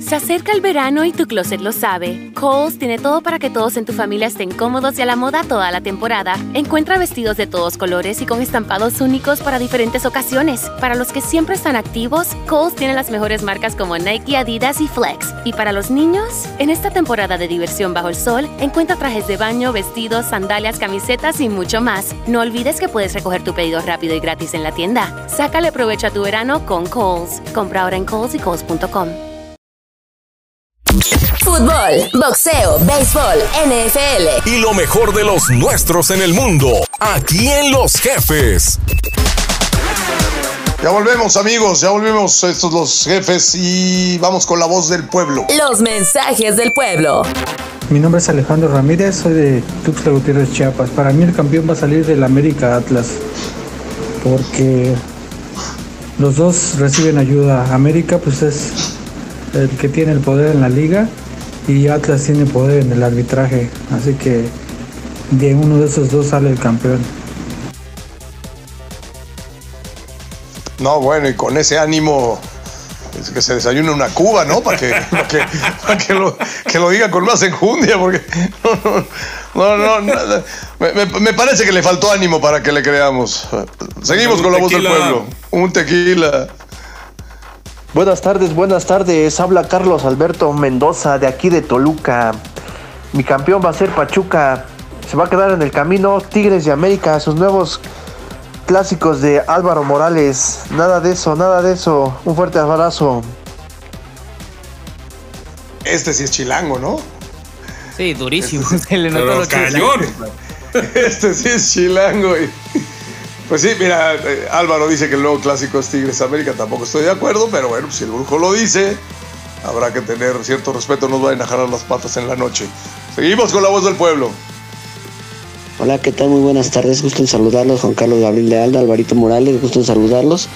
Se acerca el verano y tu closet lo sabe. Kohl's tiene todo para que todos en tu familia estén cómodos y a la moda toda la temporada. Encuentra vestidos de todos colores y con estampados únicos para diferentes ocasiones. Para los que siempre están activos, Kohl's tiene las mejores marcas como Nike, Adidas y Flex. Y para los niños, en esta temporada de diversión bajo el sol, encuentra trajes de baño, vestidos, sandalias, camisetas y mucho más. No olvides que puedes recoger tu pedido rápido y gratis en la tienda. Sácale provecho a tu verano con Kohl's. Compra ahora en Kohl's y Kohl's.com. Fútbol, boxeo, béisbol, NFL. Y lo mejor de los nuestros en el mundo, aquí en Los Jefes. Ya volvemos amigos, ya volvemos estos los jefes y vamos con la voz del pueblo. Los mensajes del pueblo. Mi nombre es Alejandro Ramírez, soy de Tuxtla Gutiérrez, Chiapas. Para mí el campeón va a salir del América Atlas, porque los dos reciben ayuda. América pues es el que tiene el poder en la liga y Atlas tiene poder en el arbitraje, así que de uno de esos dos sale el campeón. No, bueno, y con ese ánimo es que se desayune una cuba, ¿no? Para que, para que, para que lo, que lo diga con más enjundia, porque no, no, no, no, me, me- parece que le faltó ánimo para que le creamos. Seguimos con la voz del pueblo. Un tequila. Buenas tardes, buenas tardes. Habla Carlos Alberto Mendoza de aquí de Toluca. Mi campeón va a ser Pachuca. Se va a quedar en el camino Tigres de América, sus nuevos clásicos de Álvaro Morales. Nada de eso, nada de eso. Un fuerte abrazo. Este sí es chilango, ¿no? Sí, durísimo. Se le notó Pero lo cañón. chilango. Este sí es chilango. y- Pues sí, mira, eh, Álvaro dice que el nuevo clásico es Tigres América. Tampoco estoy de acuerdo, pero bueno, si el brujo lo dice, habrá que tener cierto respeto. No nos vayan a jalar las patas en la noche. Seguimos con la voz del pueblo. Hola, ¿qué tal? Muy buenas tardes. Gusto en saludarlos. Juan Carlos Gabriel de Alda, Alvarito Morales. Gusto en saludarlos.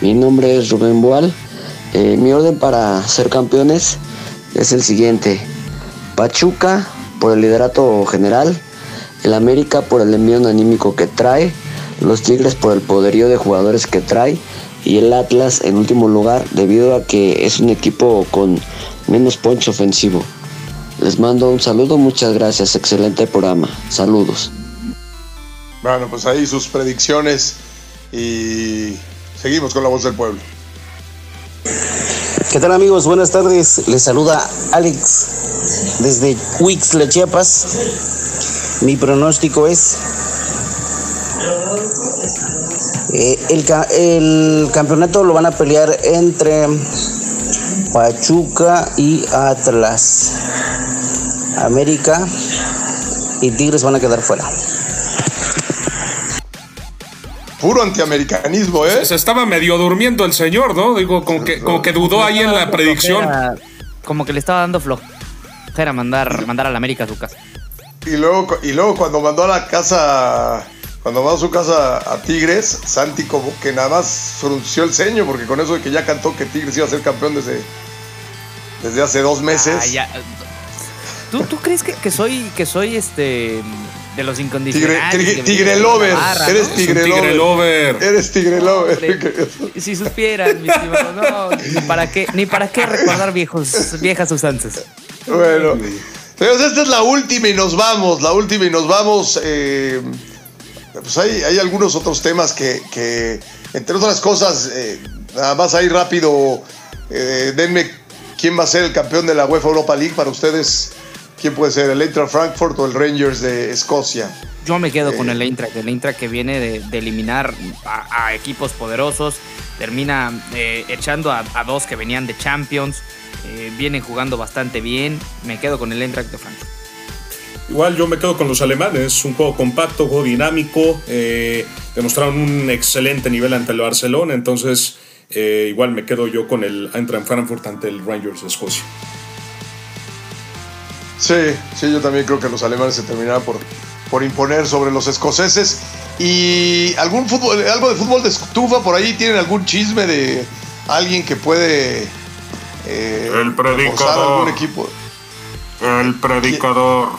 Mi nombre es Rubén Boal. Eh, mi orden para ser campeones es el siguiente. Pachuca por el liderato general. El América por el envío anímico que trae. Los Tigres por el poderío de jugadores que trae. Y el Atlas en último lugar debido a que es un equipo con menos poncho ofensivo. Les mando un saludo, muchas gracias, excelente programa. Saludos. Bueno, pues ahí sus predicciones y seguimos con la voz del pueblo. ¿Qué tal amigos? Buenas tardes. Les saluda Alex desde Huixla, Chiapas. Mi pronóstico es eh, el, el campeonato lo van a pelear entre Pachuca y Atlas. América y Tigres van a quedar fuera. Puro antiamericanismo, ¿eh? Se estaba medio durmiendo el señor, ¿no? Digo, como que, como que dudó ahí en la predicción. Como que le estaba dando flojera mandar, mandar a la América a su casa. Y luego, y luego cuando mandó a la casa, cuando mandó a su casa a Tigres, Santi como que nada más frunció el ceño, porque con eso de que ya cantó que Tigres iba a ser campeón desde, desde hace dos meses. Ah, ya. ¿Tú, tú crees que, que soy que soy este de los incondicionales? Tigre- lover, barra, eres ¿no? tigre Tigre lover. lover. Eres tigre lover. Hombre, si supieran, mis estimados, no, ni para qué, ni para qué recordar viejos, viejas usanzas. Bueno, señores, esta es la última y nos vamos, la última y nos vamos. eh, pues hay, hay algunos otros temas que, que, entre otras cosas, eh, nada más ahí rápido, eh, denme quién va a ser el campeón de la UEFA Europa League para ustedes. ¿Quién puede ser? ¿El Eintracht Frankfurt o el Rangers de Escocia? Yo me quedo Eh. con el Eintracht, el Eintracht que viene de, de eliminar a, a equipos poderosos, termina eh, echando a, a dos que venían de Champions, eh, vienen jugando bastante bien, me quedo con el Eintracht de Frankfurt. Igual yo me quedo con los alemanes, un juego compacto, juego dinámico, eh, demostraron un excelente nivel ante el Barcelona, entonces eh, igual me quedo yo con el Eintracht Frankfurt ante el Rangers de Escocia. Sí, sí, yo también creo que los alemanes se terminarán por, por imponer sobre los escoceses. ¿Y algún fútbol, algo de fútbol de estufa por ahí? ¿Tienen algún chisme de alguien que puede eh, El predicador. algún equipo? El predicador,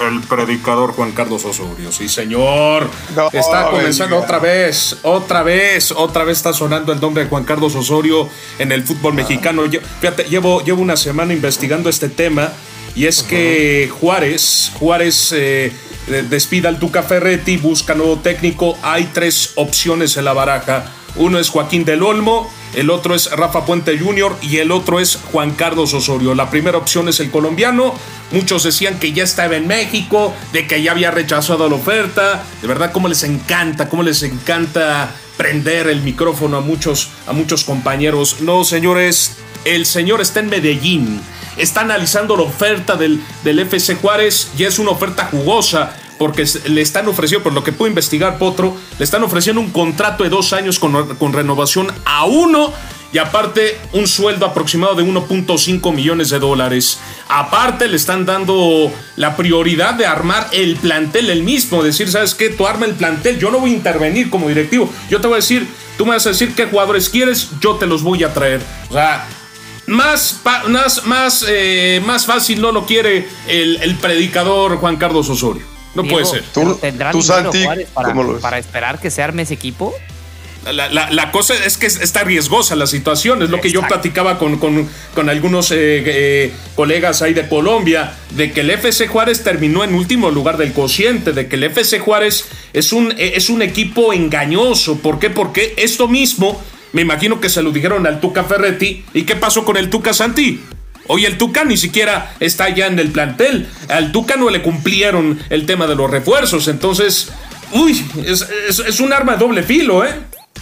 el predicador Juan Carlos Osorio, sí señor. No, está comenzando otra vez, otra vez, otra vez está sonando el nombre de Juan Carlos Osorio en el fútbol mexicano. Lle- Fíjate, llevo, llevo una semana investigando este tema y es que Juárez, Juárez eh, de- despida al Tuca Ferretti, busca nuevo técnico. Hay tres opciones en la baraja. Uno es Joaquín del Olmo, el otro es Rafa Puente Jr. y el otro es Juan Carlos Osorio. La primera opción es el colombiano. Muchos decían que ya estaba en México, de que ya había rechazado la oferta. De verdad, cómo les encanta, cómo les encanta prender el micrófono a muchos, a muchos compañeros. No, señores, el señor está en Medellín. Está analizando la oferta del, del FC Juárez y es una oferta jugosa porque le están ofreciendo, por lo que puedo investigar Potro, le están ofreciendo un contrato de dos años con, con renovación a uno y aparte un sueldo aproximado de 1.5 millones de dólares. Aparte le están dando la prioridad de armar el plantel el mismo, decir, ¿sabes qué? Tú arma el plantel, yo no voy a intervenir como directivo, yo te voy a decir, tú me vas a decir qué jugadores quieres, yo te los voy a traer. O sea, más, más, más, eh, más fácil no lo quiere el predicador Juan Carlos Osorio. No Diego, puede ser. ¿pero ¿Tendrá dinero Juárez para, para esperar que se arme ese equipo? La, la- la cosa es que es- está riesgosa la situación, es lo que yo platicaba con, con- con algunos eh, eh, colegas ahí de Colombia, de que el FC Juárez terminó en último lugar del cociente, de que el FC Juárez es un, eh, es un equipo engañoso. ¿Por qué? Porque esto mismo, me imagino que se lo dijeron al Tuca Ferretti. ¿Y qué pasó con el Tuca Santi? Hoy el Tuca ni siquiera está ya en el plantel. Al Tuca no le cumplieron el tema de los refuerzos. Entonces, uy, es, un arma de doble filo, ¿eh?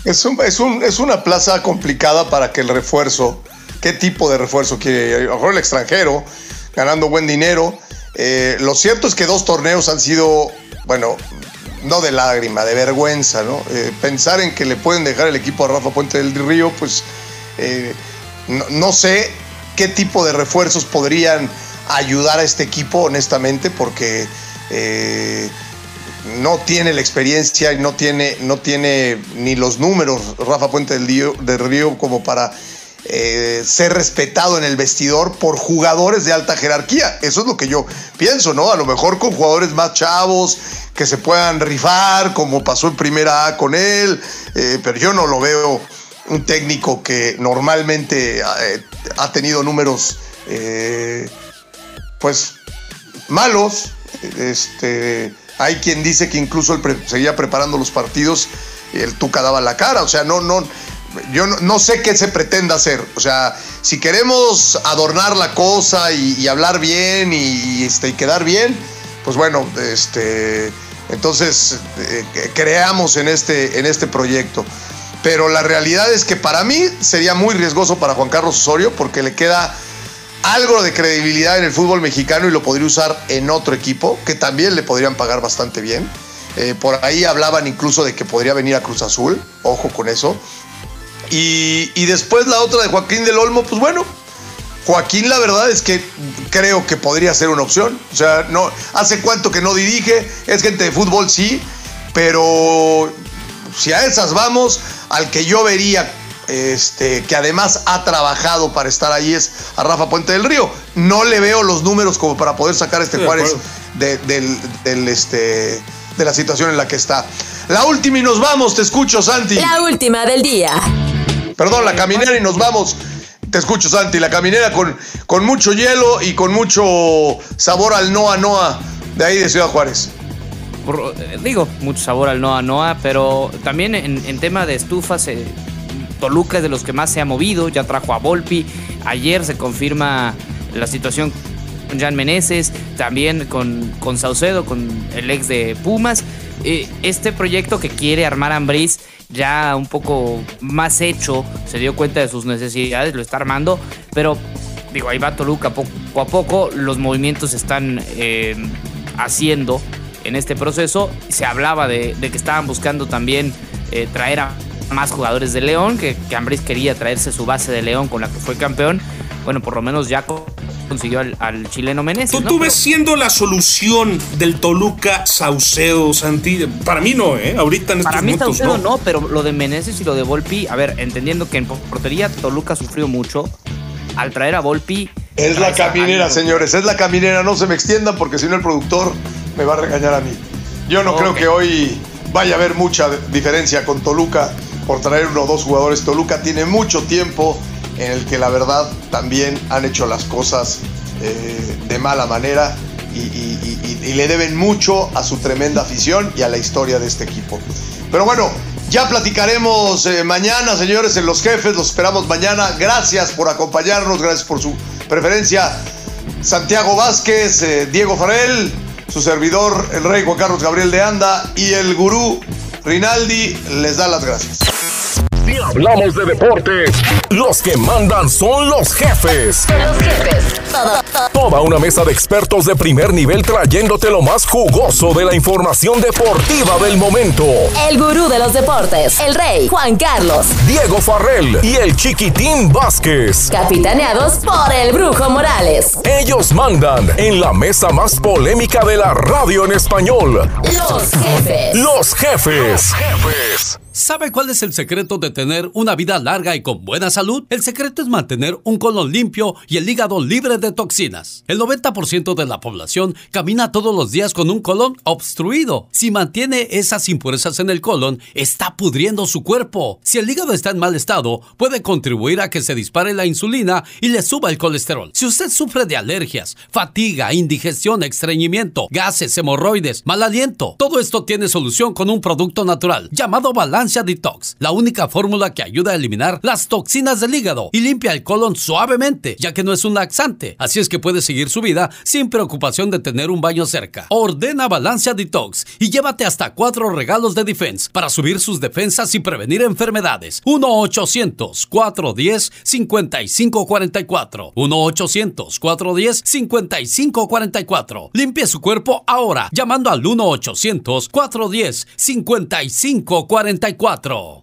Es, un- es, un- es una plaza complicada para que el refuerzo, qué tipo de refuerzo quiere, a lo mejor el extranjero, ganando buen dinero. Eh, lo cierto es que dos torneos han sido, bueno, no de lágrima, de vergüenza, ¿no? Eh, pensar en que le pueden dejar el equipo a Rafa Puente del Río, pues eh, no sé qué tipo de refuerzos podrían ayudar a este equipo, honestamente, porque eh, no tiene la experiencia y no tiene, no tiene ni los números Rafa Puente del Río, como para eh, ser respetado en el vestidor por jugadores de alta jerarquía. Eso es lo que yo pienso, ¿no? A lo mejor con jugadores más chavos que se puedan rifar, como pasó en primera A con él, eh, pero yo no lo veo un técnico que normalmente eh, ha tenido números eh, pues malos. Este, hay quien dice que incluso él seguía preparando los partidos y el Tuca daba la cara. O sea, no, no, yo no, sé qué se pretende hacer. O sea, si queremos adornar la cosa y, hablar bien y, este, y quedar bien, pues bueno, este, entonces eh, creamos en este, en este proyecto. Pero la realidad es que para mí sería muy riesgoso para Juan Carlos Osorio porque le queda algo de credibilidad en el fútbol mexicano y lo podría usar en otro equipo que también le podrían pagar bastante bien. Eh, por ahí hablaban incluso de que podría venir a Cruz Azul, ojo con eso. Y, y, después la otra de Joaquín del Olmo, pues bueno, Joaquín la verdad es que creo que podría ser una opción. O sea, no, hace cuánto que no dirige, es gente de fútbol sí, pero si a esas vamos, al que yo vería este, que además ha trabajado para estar ahí es a Rafa Puente del Río. No le veo los números como para poder sacar a este Juárez del, este, de la situación en la que está. La última y nos vamos, te escucho, Santi. La última del día. Perdón, la caminera y nos vamos. Te escucho, Santi. La caminera con, con mucho hielo y con mucho sabor al Noa Noa de ahí de Ciudad Juárez. Eh, digo, mucho sabor al Noa Noa, pero también en, tema de estufas, eh, Toluca es de los que más se ha movido, ya trajo a Volpi. Ayer se confirma la situación con Jan Meneses, también con, con Saucedo, con el ex de Pumas. Eh, este proyecto que quiere armar Ambriz ya un poco más hecho, se dio cuenta de sus necesidades, lo está armando, pero digo, ahí va Toluca poco a poco, los movimientos están haciendo en este proceso. Se hablaba de, que estaban buscando también eh, traer a más jugadores de León, que, que Ambriz quería traerse su base de León con la que fue campeón. Bueno, por lo menos ya consiguió al, chileno Meneses. ¿Tú, ves siendo la solución del Toluca Saucedo, Santi? Para mí no, ¿eh? Ahorita en estos Para mí Saucedo no. pero lo de Meneses y lo de Volpi, a ver, entendiendo que en portería Toluca sufrió mucho, al traer a Volpi... Es la caminera, señores, es la caminera, no se me extiendan porque si no el productor me va a regañar a mí. Yo no creo que hoy vaya a haber mucha diferencia con Toluca por traer uno o dos jugadores. Toluca tiene mucho tiempo en el que la verdad también han hecho las cosas eh, de mala manera y, le deben mucho a su tremenda afición y a la historia de este equipo. Pero bueno, ya platicaremos eh, mañana, señores, en los jefes, los esperamos mañana. Gracias por acompañarnos, gracias por su preferencia. Santiago Vázquez, eh, Diego Farel, su servidor, el rey Juan Carlos Gabriel de Anda y el gurú Rinaldi les da las gracias. Si hablamos de deportes, los que mandan son los jefes. Los jefes. Toda una mesa de expertos de primer nivel trayéndote lo más jugoso de la información deportiva del momento. El gurú de los deportes, el rey Juan Carlos. Diego Farrell y el chiquitín Vázquez. Capitaneados por el brujo Morales. Ellos mandan en la mesa más polémica de la radio en español. Los jefes. Los jefes. Los jefes. ¿Sabe cuál es el secreto de tener una vida larga y con buena salud? El secreto es mantener un colon limpio y el hígado libre de toxinas. El 90% de la población camina todos los días con un colon obstruido. Si mantiene esas impurezas en el colon, está pudriendo su cuerpo. Si el hígado está en mal estado, puede contribuir a que se dispare la insulina y le suba el colesterol. Si usted sufre de alergias, fatiga, indigestión, estreñimiento, gases, hemorroides, mal aliento, todo esto tiene solución con un producto natural llamado Balance Detox, la única fórmula que ayuda a eliminar las toxinas del hígado y limpia el colon suavemente, ya que no es un laxante. Así es que puede seguir su vida sin preocupación de tener un baño cerca. Ordena Balancia Detox y llévate hasta cuatro regalos de Defense para subir sus defensas y prevenir enfermedades. 1-800-410-5544. 1-800-410-5544. Limpie su cuerpo ahora llamando al 1-800-410-5544. 4